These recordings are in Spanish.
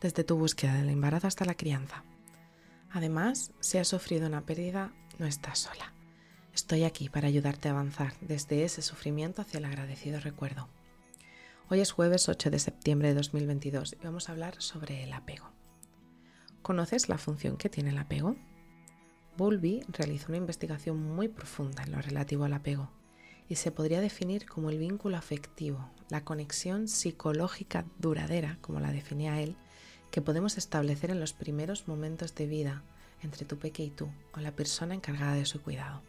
desde tu búsqueda del embarazo hasta la crianza. Además, si has sufrido una pérdida, no estás sola. Estoy aquí para ayudarte a avanzar desde ese sufrimiento hacia el agradecido recuerdo. Hoy es jueves 8 de septiembre de 2022 y vamos a hablar sobre el apego. ¿Conoces la función que tiene el apego? Bowlby realizó una investigación muy profunda en lo relativo al apego y se podría definir como el vínculo afectivo, la conexión psicológica duradera, como la definía él, que podemos establecer en los primeros momentos de vida entre tu peque y tú o la persona encargada de su cuidado.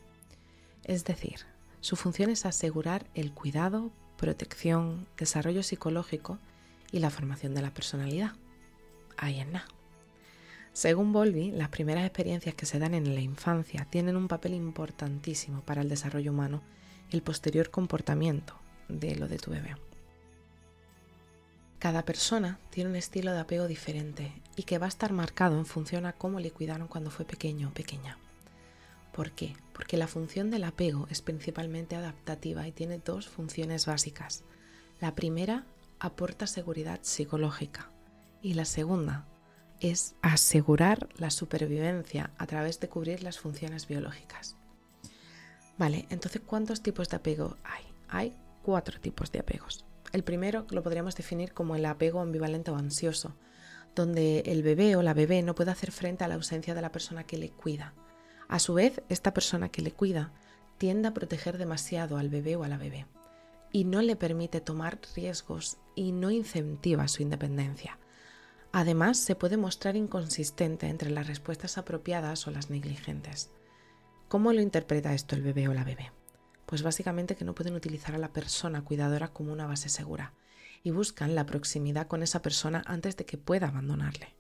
Es decir, su función es asegurar el cuidado, protección, desarrollo psicológico y la formación de la personalidad. Ahí en nada. Según Volvi, las primeras experiencias que se dan en la infancia tienen un papel importantísimo para el desarrollo humano y el posterior comportamiento de lo de tu bebé. Cada persona tiene un estilo de apego diferente y que va a estar marcado en función a cómo le cuidaron cuando fue pequeño o pequeña. ¿Por qué? Porque la función del apego es principalmente adaptativa y tiene dos funciones básicas. La primera aporta seguridad psicológica y la segunda es asegurar la supervivencia a través de cubrir las funciones biológicas. Vale, entonces ¿cuántos tipos de apego hay? Hay cuatro tipos de apegos. El primero lo podríamos definir como el apego ambivalente o ansioso, donde el bebé o la bebé no puede hacer frente a la ausencia de la persona que le cuida. A su vez, esta persona que le cuida tiende a proteger demasiado al bebé o a la bebé y no le permite tomar riesgos y no incentiva su independencia. Además, se puede mostrar inconsistente entre las respuestas apropiadas o las negligentes. ¿Cómo lo interpreta esto el bebé o la bebé? Pues básicamente que no pueden utilizar a la persona cuidadora como una base segura y buscan la proximidad con esa persona antes de que pueda abandonarle.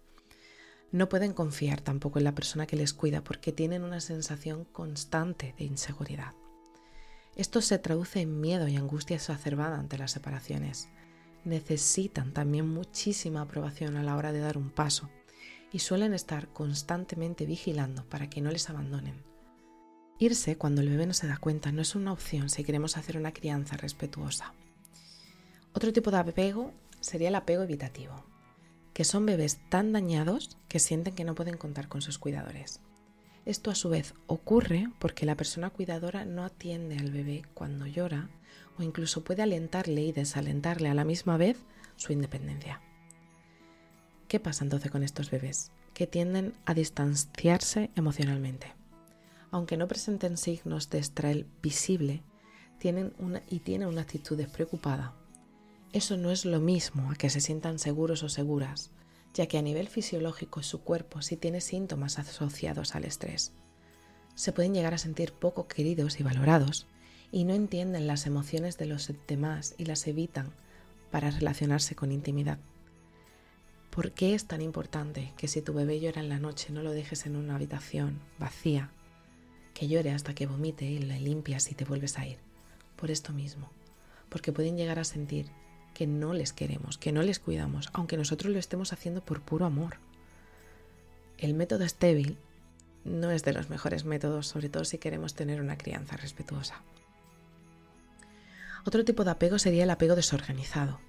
No pueden confiar tampoco en la persona que les cuida porque tienen una sensación constante de inseguridad. Esto se traduce en miedo y angustia exacerbada ante las separaciones. Necesitan también muchísima aprobación a la hora de dar un paso y suelen estar constantemente vigilando para que no les abandonen Irse cuando el bebé no se da cuenta no es una opción si queremos hacer una crianza respetuosa. Otro tipo de apego sería el apego evitativo, que son bebés tan dañados que sienten que no pueden contar con sus cuidadores. Esto a su vez ocurre porque la persona cuidadora no atiende al bebé cuando llora o incluso puede alentarle y desalentarle a la misma vez su independencia. ¿Qué pasa entonces con estos bebés? Que tienden a distanciarse emocionalmente aunque no presenten signos de estrés visible, tienen una, y tienen una actitud despreocupada. Eso no es lo mismo a que se sientan seguros o seguras, ya que a nivel fisiológico su cuerpo sí tiene síntomas asociados al estrés. Se pueden llegar a sentir poco queridos y valorados, y no entienden las emociones de los demás y las evitan para relacionarse con intimidad. ¿Por qué es tan importante que si tu bebé llora en la noche no lo dejes en una habitación vacía que llore hasta que vomite y la limpias y te vuelves a ir. Por esto mismo, porque pueden llegar a sentir que no les queremos, que no les cuidamos, aunque nosotros lo estemos haciendo por puro amor. El método estéril no es de los mejores métodos, sobre todo si queremos tener una crianza respetuosa. Otro tipo de apego sería el apego desorganizado.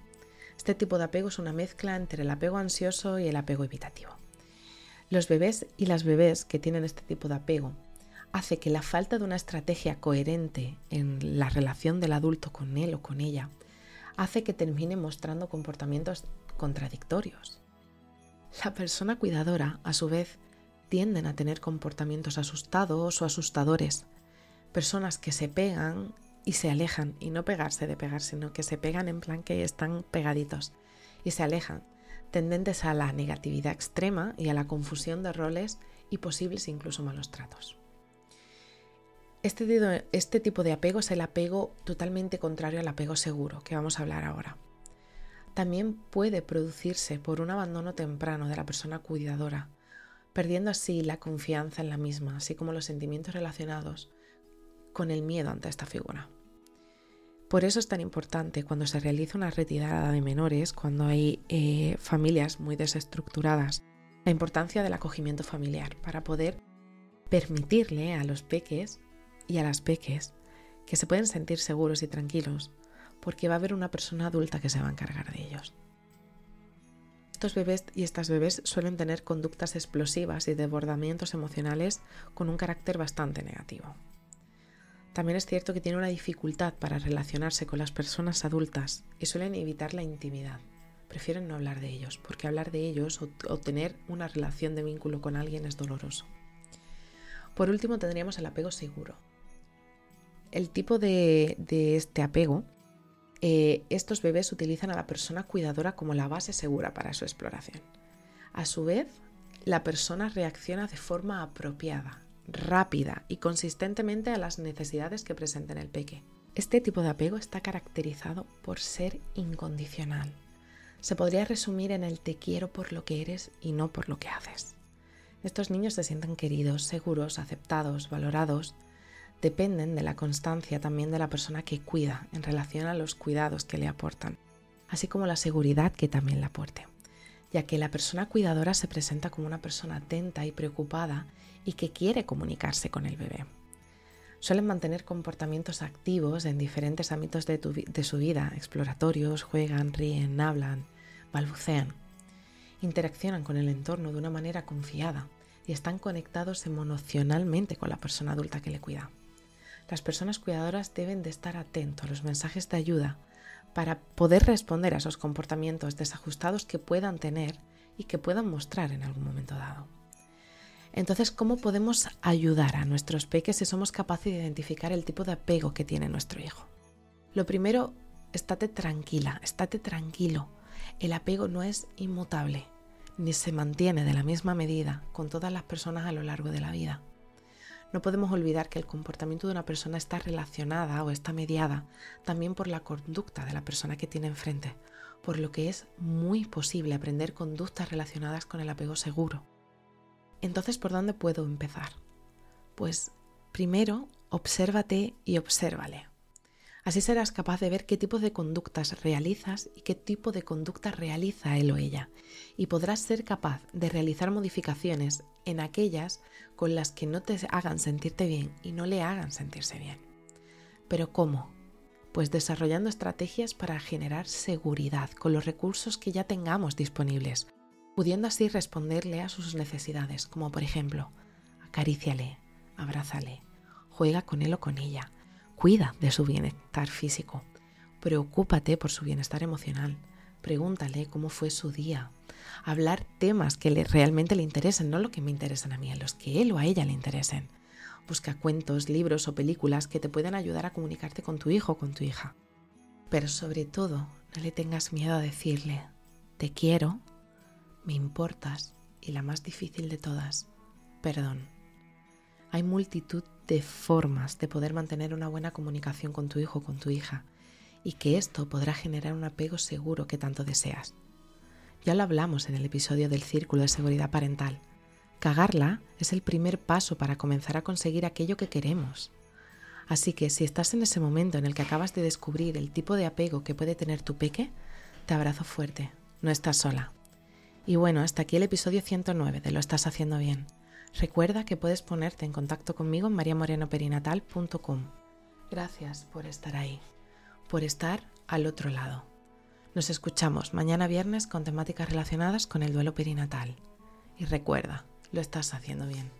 Este tipo de apego es una mezcla entre el apego ansioso y el apego evitativo. Los bebés y las bebés que tienen este tipo de apego hace que la falta de una estrategia coherente en la relación del adulto con él o con ella hace que termine mostrando comportamientos contradictorios. La persona cuidadora, a su vez, tienden a tener comportamientos asustados o asustadores, personas que se pegan y se alejan, y no pegarse de pegar, sino que se pegan en plan que están pegaditos y se alejan, tendentes a la negatividad extrema y a la confusión de roles y posibles incluso malos tratos. Este, este, tipo de apego es el apego totalmente contrario al apego seguro, que vamos a hablar ahora. También puede producirse por un abandono temprano de la persona cuidadora, perdiendo así la confianza en la misma, así como los sentimientos relacionados con el miedo ante esta figura. Por eso es tan importante cuando se realiza una retirada de menores, cuando hay eh, familias muy desestructuradas, la importancia del acogimiento familiar para poder permitirle a los peques y a las peques que se pueden sentir seguros y tranquilos porque va a haber una persona adulta que se va a encargar de ellos. Estos bebés y estas bebés suelen tener conductas explosivas y desbordamientos emocionales con un carácter bastante negativo. También es cierto que tienen una dificultad para relacionarse con las personas adultas y suelen evitar la intimidad. Prefieren no hablar de ellos, porque hablar de ellos o, tener una relación de vínculo con alguien es doloroso. Por último tendríamos el apego seguro. El tipo de este apego eh, estos bebés utilizan a la persona cuidadora como la base segura para su exploración. A su vez, la persona reacciona de forma apropiada, rápida y consistentemente a las necesidades que presenten el peque. Este tipo de apego está caracterizado por ser incondicional. Se podría resumir en el te quiero por lo que eres y no por lo que haces. Estos niños se sienten queridos, seguros, aceptados, valorados dependen de la constancia también de la persona que cuida en relación a los cuidados que le aportan, así como la seguridad que también le aporte, ya que la persona cuidadora se presenta como una persona atenta y preocupada y que quiere comunicarse con el bebé. Suelen mantener comportamientos activos en diferentes ámbitos de, de su vida, exploratorios, juegan, ríen, hablan, balbucean. Interaccionan con el entorno de una manera confiada y están conectados emocionalmente con la persona adulta que le cuida. Las personas cuidadoras deben de estar atentos a los mensajes de ayuda para poder responder a esos comportamientos desajustados que puedan tener y que puedan mostrar en algún momento dado. Entonces, ¿cómo podemos ayudar a nuestros peques si somos capaces de identificar el tipo de apego que tiene nuestro hijo? Lo primero, estate tranquila, estate tranquilo. El apego no es inmutable, ni se mantiene de la misma medida con todas las personas a lo largo de la vida. No podemos olvidar que el comportamiento de una persona está relacionada o está mediada también por la conducta de la persona que tiene enfrente, por lo que es muy posible aprender conductas relacionadas con el apego seguro. Entonces, ¿por dónde puedo empezar? Pues primero, obsérvate y obsérvale. Así serás capaz de ver qué tipo de conductas realizas y qué tipo de conducta realiza él o ella, y podrás ser capaz de realizar modificaciones en aquellas con las que no te hagan sentirte bien y no le hagan sentirse bien. Pero ¿cómo? Pues desarrollando estrategias para generar seguridad con los recursos que ya tengamos disponibles, pudiendo así responderle a sus necesidades, como por ejemplo, acaríciale, abrázale, juega con él o con ella, Cuida de su bienestar físico. Preocúpate por su bienestar emocional. Pregúntale cómo fue su día. Hablar temas que le, realmente le interesen, no lo que me interesan a mí, a los que él o a ella le interesen. Busca cuentos, libros o películas que te puedan ayudar a comunicarte con tu hijo o con tu hija. Pero sobre todo, no le tengas miedo a decirle, te quiero, me importas y la más difícil de todas, perdón. Hay multitud de formas de poder mantener una buena comunicación con tu hijo o con tu hija y que esto podrá generar un apego seguro que tanto deseas. Ya lo hablamos en el episodio del Círculo de Seguridad Parental. Cagarla es el primer paso para comenzar a conseguir aquello que queremos. Así que si estás en ese momento en el que acabas de descubrir el tipo de apego que puede tener tu peque, te abrazo fuerte, no estás sola. Y bueno, hasta aquí el episodio 109 de Lo estás haciendo bien. Recuerda que puedes ponerte en contacto conmigo en mariamorenoperinatal.com. Gracias por estar ahí, por estar al otro lado. Nos escuchamos mañana viernes con temáticas relacionadas con el duelo perinatal. Y recuerda, lo estás haciendo bien.